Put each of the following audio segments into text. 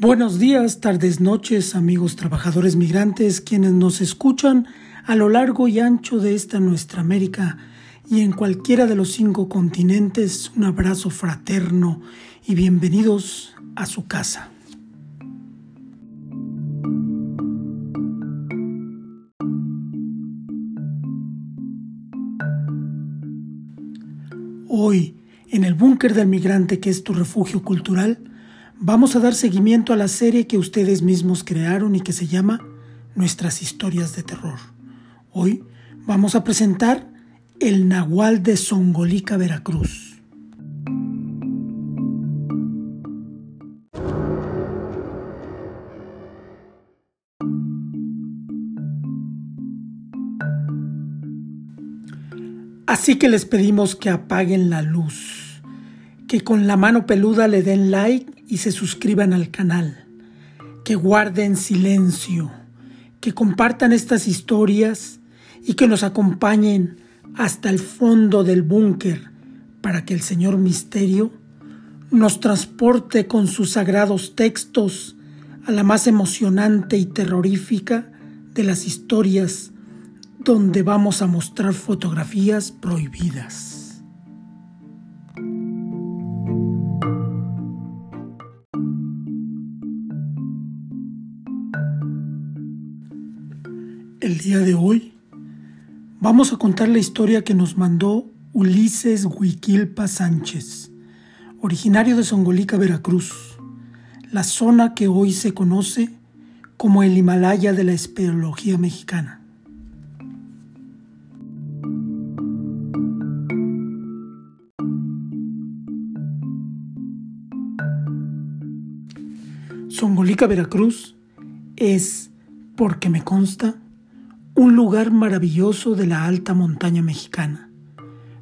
Buenos días, tardes, noches, amigos trabajadores migrantes, quienes nos escuchan a lo largo y ancho de esta nuestra América y en cualquiera de los cinco continentes, un abrazo fraterno y bienvenidos a su casa. Hoy, en el búnker del migrante que es tu refugio cultural, vamos a dar seguimiento a la serie que ustedes mismos crearon y que se llama Nuestras historias de terror. Hoy vamos a presentar El Nahual de Songolica, Veracruz. Así que les pedimos que apaguen la luz, que con la mano peluda le den like y se suscriban al canal, que guarden silencio, que compartan estas historias y que nos acompañen hasta el fondo del búnker para que el Señor Misterio nos transporte con sus sagrados textos a la más emocionante y terrorífica de las historias donde vamos a mostrar fotografías prohibidas. Día de hoy vamos a contar la historia que nos mandó Ulises Huiquilpa Sánchez, originario de Songolica, Veracruz, la zona que hoy se conoce como el Himalaya de la espeleología mexicana. Songolica, Veracruz es, porque me consta, un lugar maravilloso de la alta montaña mexicana,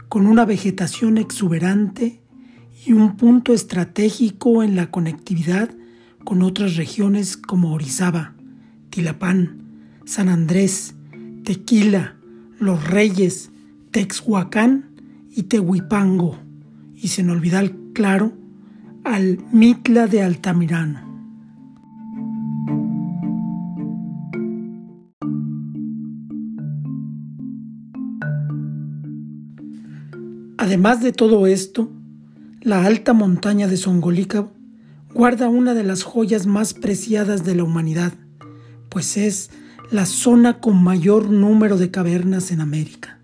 con una vegetación exuberante y un punto estratégico en la conectividad con otras regiones como Orizaba, Tilapán, San Andrés, Tequila, Los Reyes, Texhuacán y Tehuipango, y sin olvidar, claro, al Mitla de Altamirano. Además de todo esto, la alta montaña de Songolica guarda una de las joyas más preciadas de la humanidad, pues es la zona con mayor número de cavernas en América.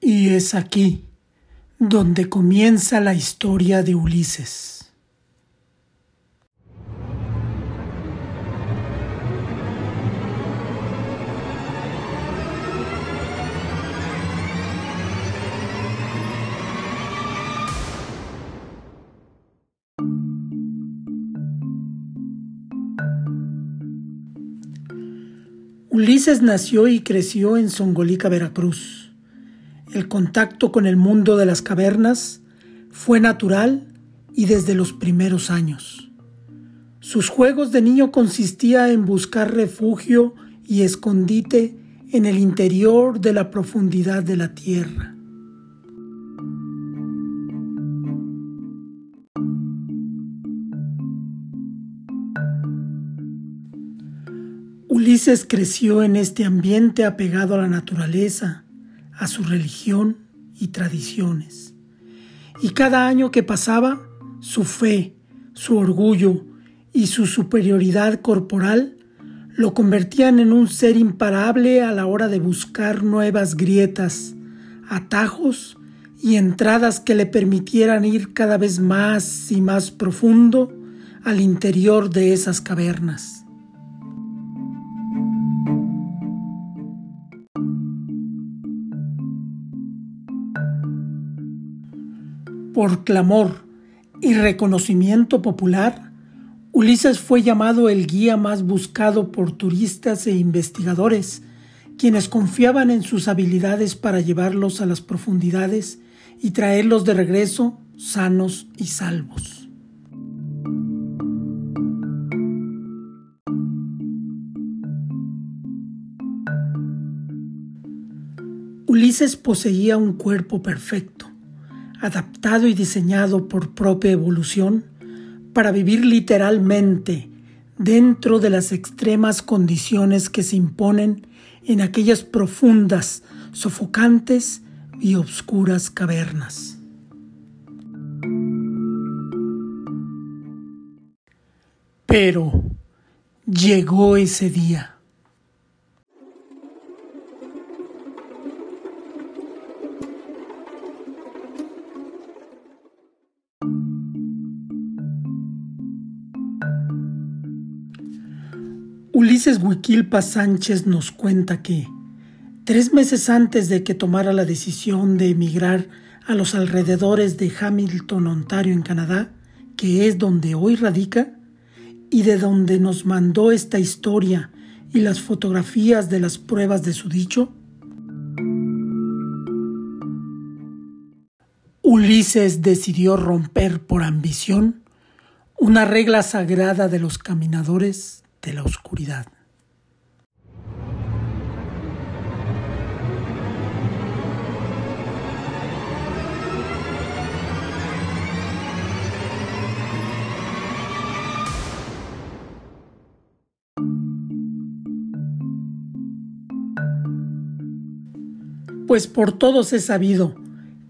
Y es aquí donde comienza la historia de Ulises. Ulises nació y creció en Songolica, Veracruz. El contacto con el mundo de las cavernas fue natural y desde los primeros años. Sus juegos de niño consistía en buscar refugio y escondite en el interior de la profundidad de la tierra. Creció en este ambiente apegado a la naturaleza, a su religión y tradiciones. Y cada año que pasaba, su fe, su orgullo y su superioridad corporal lo convertían en un ser imparable a la hora de buscar nuevas grietas, atajos y entradas que le permitieran ir cada vez más y más profundo al interior de esas cavernas. Por clamor y reconocimiento popular, Ulises fue llamado el guía más buscado por turistas e investigadores, quienes confiaban en sus habilidades para llevarlos a las profundidades y traerlos de regreso sanos y salvos. Ulises poseía un cuerpo perfecto, adaptado y diseñado por propia evolución para vivir literalmente dentro de las extremas condiciones que se imponen en aquellas profundas, sofocantes y obscuras cavernas. Pero llegó ese día. Ulises Huiquilpa Sánchez nos cuenta que, tres meses antes de que tomara la decisión de emigrar a los alrededores de Hamilton, Ontario, en Canadá, que es donde hoy radica, y de donde nos mandó esta historia y las fotografías de las pruebas de su dicho, Ulises decidió romper por ambición una regla sagrada de los caminadores de la oscuridad. Pues por todos he sabido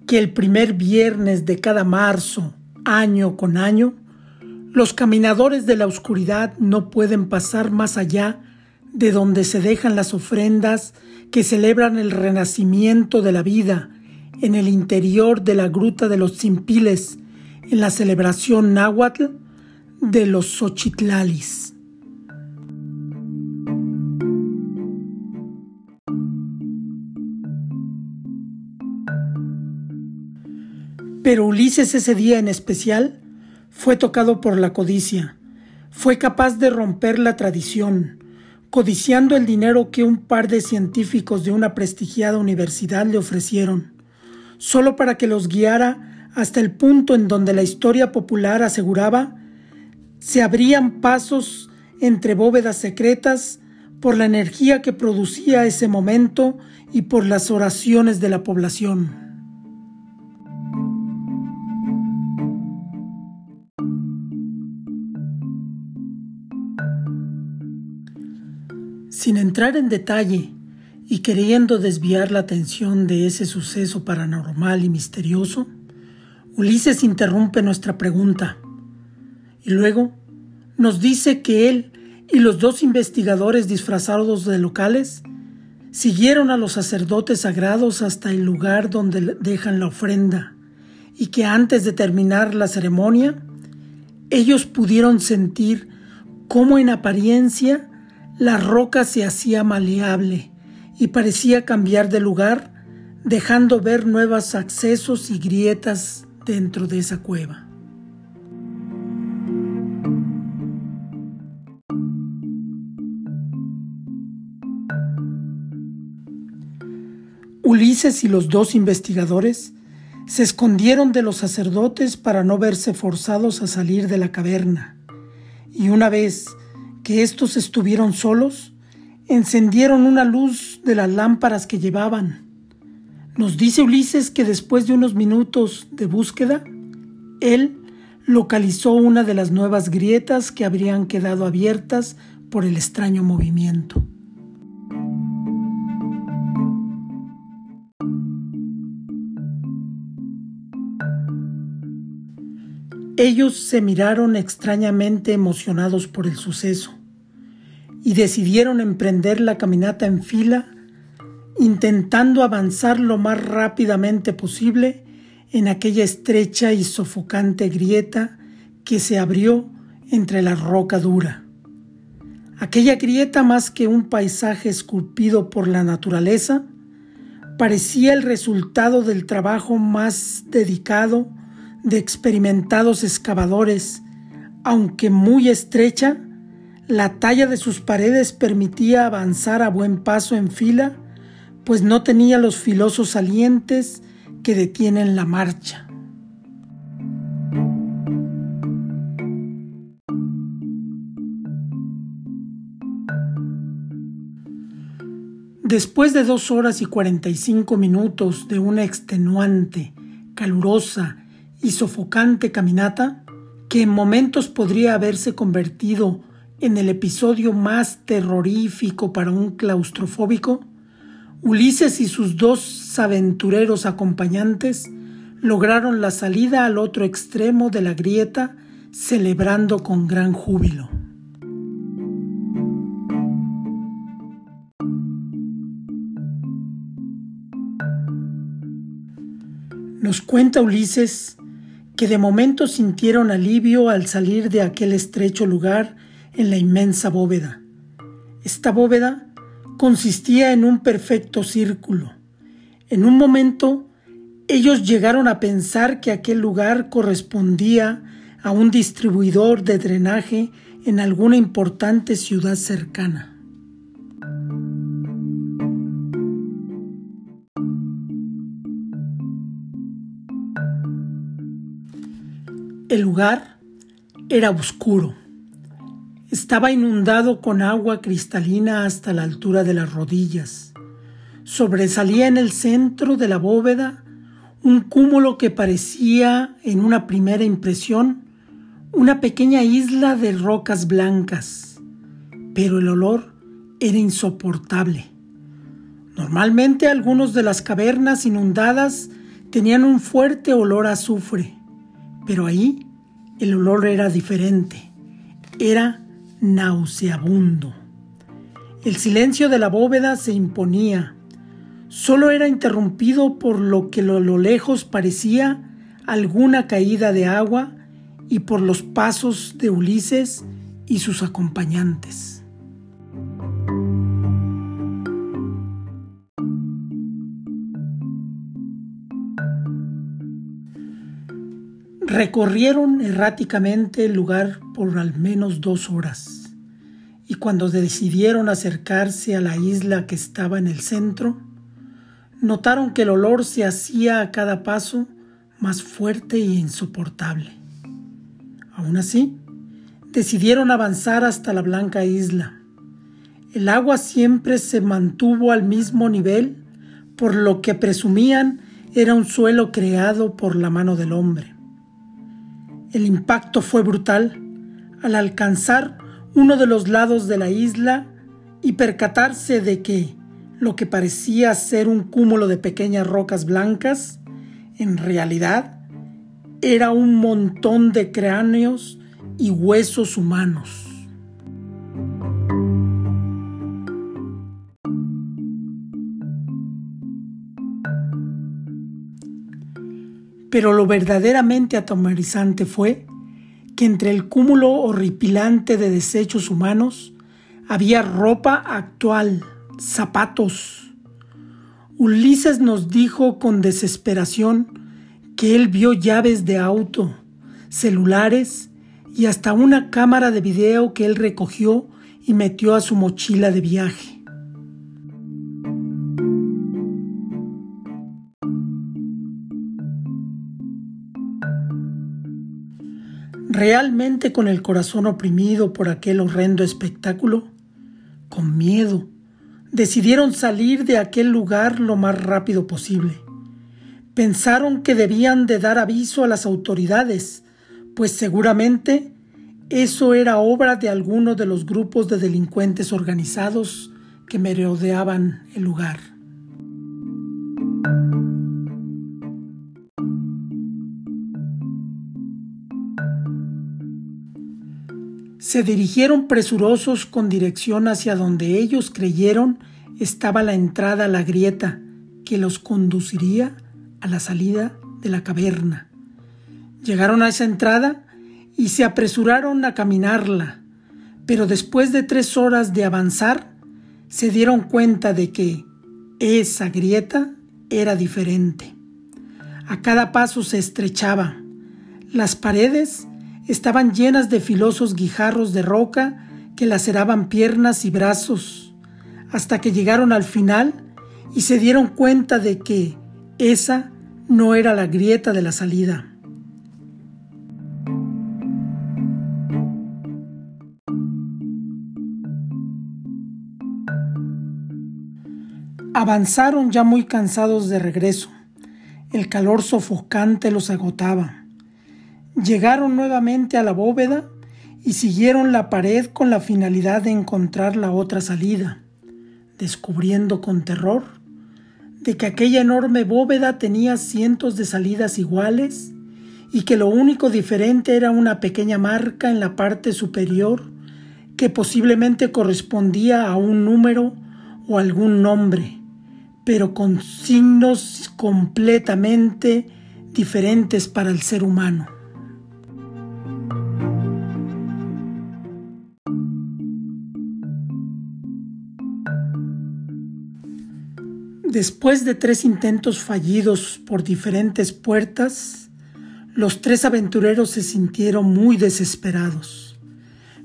que el primer viernes de cada marzo, año con año, los caminadores de la oscuridad no pueden pasar más allá de donde se dejan las ofrendas que celebran el renacimiento de la vida en el interior de la gruta de los Zimpiles en la celebración náhuatl de los Xochitlalis. Pero Ulises ese día en especial fue tocado por la codicia, fue capaz de romper la tradición, codiciando el dinero que un par de científicos de una prestigiada universidad le ofrecieron, solo para que los guiara hasta el punto en donde la historia popular aseguraba se abrían pasos entre bóvedas secretas por la energía que producía ese momento y por las oraciones de la población. Sin entrar en detalle y queriendo desviar la atención de ese suceso paranormal y misterioso, Ulises interrumpe nuestra pregunta. Y luego nos dice que él y los dos investigadores disfrazados de locales siguieron a los sacerdotes sagrados hasta el lugar donde dejan la ofrenda y que antes de terminar la ceremonia ellos pudieron sentir cómo en apariencia la roca se hacía maleable y parecía cambiar de lugar, dejando ver nuevos accesos y grietas dentro de esa cueva. Ulises y los dos investigadores se escondieron de los sacerdotes para no verse forzados a salir de la caverna, y una vez que estos estuvieron solos, encendieron una luz de las lámparas que llevaban. Nos dice Ulises que después de unos minutos de búsqueda, él localizó una de las nuevas grietas que habrían quedado abiertas por el extraño movimiento. Ellos se miraron extrañamente emocionados por el suceso y decidieron emprender la caminata en fila, intentando avanzar lo más rápidamente posible en aquella estrecha y sofocante grieta que se abrió entre la roca dura. Aquella grieta más que un paisaje esculpido por la naturaleza, parecía el resultado del trabajo más dedicado de experimentados excavadores, aunque muy estrecha, la talla de sus paredes permitía avanzar a buen paso en fila, pues no tenía los filosos salientes que detienen la marcha. Después de dos horas y cuarenta y cinco minutos de una extenuante calurosa y sofocante caminata, que en momentos podría haberse convertido en el episodio más terrorífico para un claustrofóbico, Ulises y sus dos aventureros acompañantes lograron la salida al otro extremo de la grieta celebrando con gran júbilo. Nos cuenta Ulises que de momento sintieron alivio al salir de aquel estrecho lugar en la inmensa bóveda. Esta bóveda consistía en un perfecto círculo. En un momento ellos llegaron a pensar que aquel lugar correspondía a un distribuidor de drenaje en alguna importante ciudad cercana. El lugar era oscuro. Estaba inundado con agua cristalina hasta la altura de las rodillas. Sobresalía en el centro de la bóveda un cúmulo que parecía, en una primera impresión, una pequeña isla de rocas blancas, pero el olor era insoportable. Normalmente algunos de las cavernas inundadas tenían un fuerte olor a azufre pero ahí el olor era diferente, era nauseabundo. El silencio de la bóveda se imponía, solo era interrumpido por lo que a lo lejos parecía alguna caída de agua y por los pasos de Ulises y sus acompañantes. Recorrieron erráticamente el lugar por al menos dos horas, y cuando decidieron acercarse a la isla que estaba en el centro, notaron que el olor se hacía a cada paso más fuerte e insoportable. Aún así, decidieron avanzar hasta la blanca isla. El agua siempre se mantuvo al mismo nivel, por lo que presumían era un suelo creado por la mano del hombre. El impacto fue brutal. Al alcanzar uno de los lados de la isla y percatarse de que lo que parecía ser un cúmulo de pequeñas rocas blancas, en realidad era un montón de cráneos y huesos humanos. Pero lo verdaderamente atomarizante fue que entre el cúmulo horripilante de desechos humanos había ropa actual, zapatos. Ulises nos dijo con desesperación que él vio llaves de auto, celulares y hasta una cámara de video que él recogió y metió a su mochila de viaje. Realmente con el corazón oprimido por aquel horrendo espectáculo, con miedo, decidieron salir de aquel lugar lo más rápido posible. Pensaron que debían de dar aviso a las autoridades, pues seguramente eso era obra de alguno de los grupos de delincuentes organizados que merodeaban el lugar. Se dirigieron presurosos con dirección hacia donde ellos creyeron estaba la entrada a la grieta que los conduciría a la salida de la caverna. Llegaron a esa entrada y se apresuraron a caminarla, pero después de tres horas de avanzar, se dieron cuenta de que esa grieta era diferente. A cada paso se estrechaba. Las paredes estaban llenas de filosos guijarros de roca que laceraban piernas y brazos, hasta que llegaron al final y se dieron cuenta de que esa no era la grieta de la salida. Avanzaron ya muy cansados de regreso. El calor sofocante los agotaba. Llegaron nuevamente a la bóveda y siguieron la pared con la finalidad de encontrar la otra salida, descubriendo con terror de que aquella enorme bóveda tenía cientos de salidas iguales y que lo único diferente era una pequeña marca en la parte superior que posiblemente correspondía a un número o algún nombre, pero con signos completamente diferentes para el ser humano. Después de tres intentos fallidos por diferentes puertas, los tres aventureros se sintieron muy desesperados.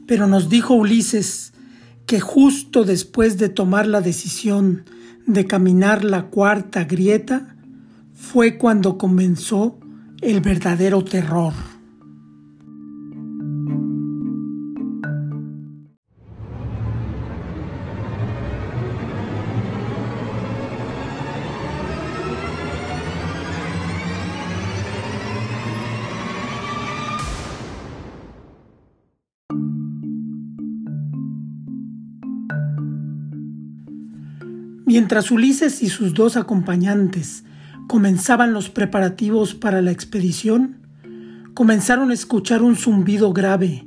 Pero nos dijo Ulises que justo después de tomar la decisión de caminar la cuarta grieta, fue cuando comenzó el verdadero terror. Mientras Ulises y sus dos acompañantes comenzaban los preparativos para la expedición, comenzaron a escuchar un zumbido grave,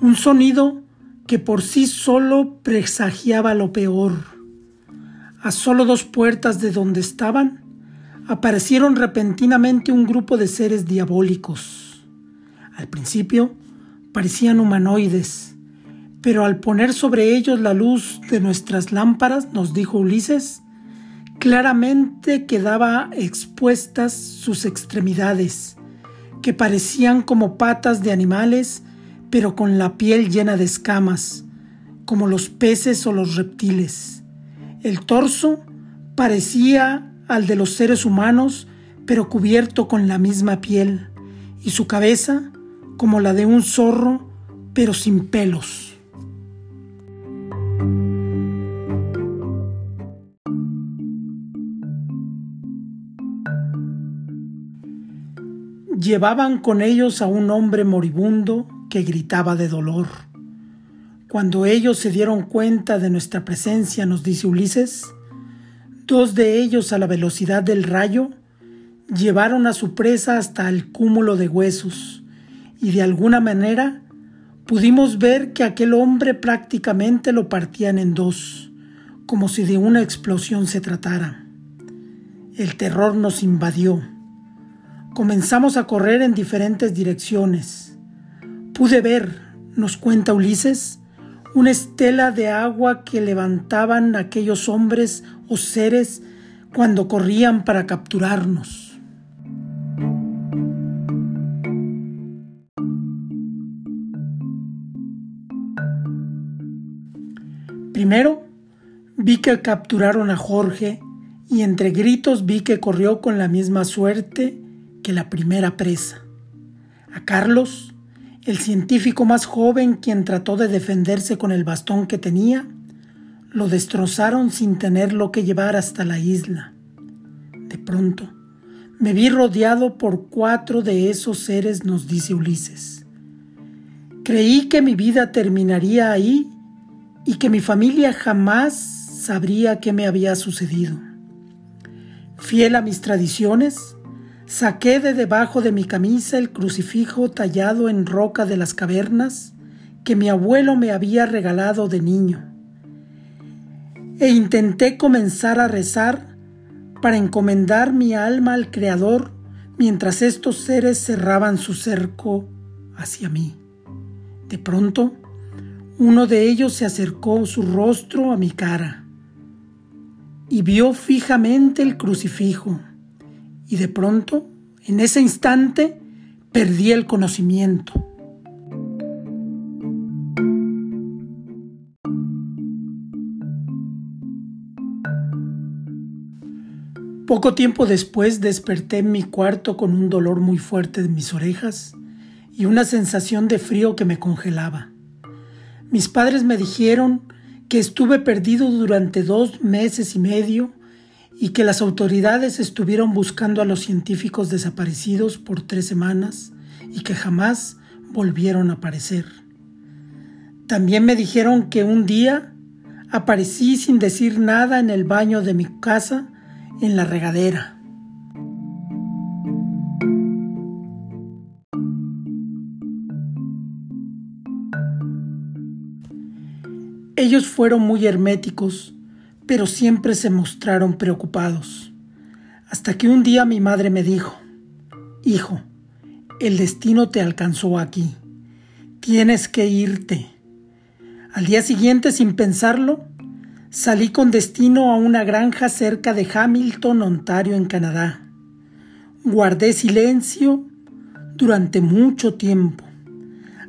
un sonido que por sí solo presagiaba lo peor. A solo dos puertas de donde estaban, aparecieron repentinamente un grupo de seres diabólicos. Al principio parecían humanoides, pero al poner sobre ellos la luz de nuestras lámparas, nos dijo Ulises, claramente quedaba expuestas sus extremidades, que parecían como patas de animales, pero con la piel llena de escamas, como los peces o los reptiles. El torso parecía al de los seres humanos, pero cubierto con la misma piel, y su cabeza como la de un zorro, pero sin pelos. Llevaban con ellos a un hombre moribundo que gritaba de dolor. Cuando ellos se dieron cuenta de nuestra presencia, nos dice Ulises, dos de ellos a la velocidad del rayo llevaron a su presa hasta el cúmulo de huesos y de alguna manera pudimos ver que aquel hombre prácticamente lo partían en dos, como si de una explosión se tratara. El terror nos invadió Comenzamos a correr en diferentes direcciones. Pude ver, nos cuenta Ulises, una estela de agua que levantaban aquellos hombres o seres cuando corrían para capturarnos. Primero vi que capturaron a Jorge y entre gritos vi que corrió con la misma suerte la primera presa. A Carlos, el científico más joven quien trató de defenderse con el bastón que tenía, lo destrozaron sin tenerlo que llevar hasta la isla. De pronto, me vi rodeado por cuatro de esos seres, nos dice Ulises. Creí que mi vida terminaría ahí y que mi familia jamás sabría qué me había sucedido. Fiel a mis tradiciones, Saqué de debajo de mi camisa el crucifijo tallado en roca de las cavernas que mi abuelo me había regalado de niño. E intenté comenzar a rezar para encomendar mi alma al Creador mientras estos seres cerraban su cerco hacia mí. De pronto, uno de ellos se acercó su rostro a mi cara y vio fijamente el crucifijo y de pronto, en ese instante, perdí el conocimiento. Poco tiempo después desperté en mi cuarto con un dolor muy fuerte en mis orejas y una sensación de frío que me congelaba. Mis padres me dijeron que estuve perdido durante dos meses y medio y que las autoridades estuvieron buscando a los científicos desaparecidos por tres semanas y que jamás volvieron a aparecer. También me dijeron que un día aparecí sin decir nada en el baño de mi casa en la regadera. Ellos fueron muy herméticos, pero siempre se mostraron preocupados. Hasta que un día mi madre me dijo, Hijo, el destino te alcanzó aquí. Tienes que irte. Al día siguiente, sin pensarlo, salí con destino a una granja cerca de Hamilton, Ontario, en Canadá. Guardé silencio durante mucho tiempo,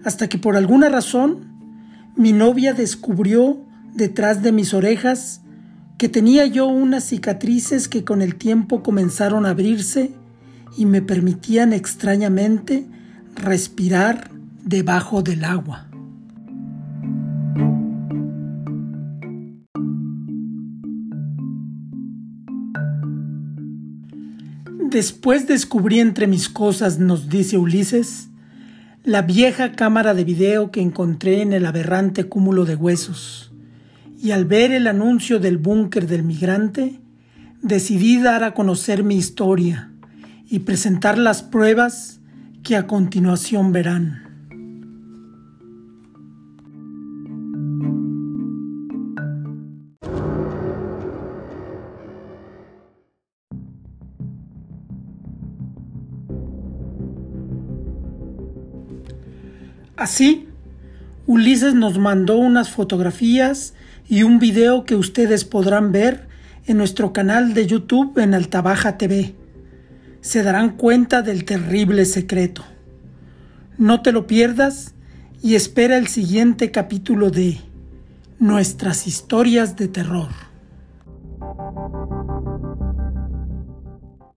hasta que por alguna razón mi novia descubrió detrás de mis orejas que tenía yo unas cicatrices que con el tiempo comenzaron a abrirse y me permitían extrañamente respirar debajo del agua. Después descubrí entre mis cosas, nos dice Ulises, la vieja cámara de video que encontré en el aberrante cúmulo de huesos, y al ver el anuncio del búnker del migrante, decidí dar a conocer mi historia y presentar las pruebas que a continuación verán. Así, Ulises nos mandó unas fotografías y un video que ustedes podrán ver en nuestro canal de YouTube en Altabaja TV. Se darán cuenta del terrible secreto. No te lo pierdas y espera el siguiente capítulo de Nuestras historias de terror.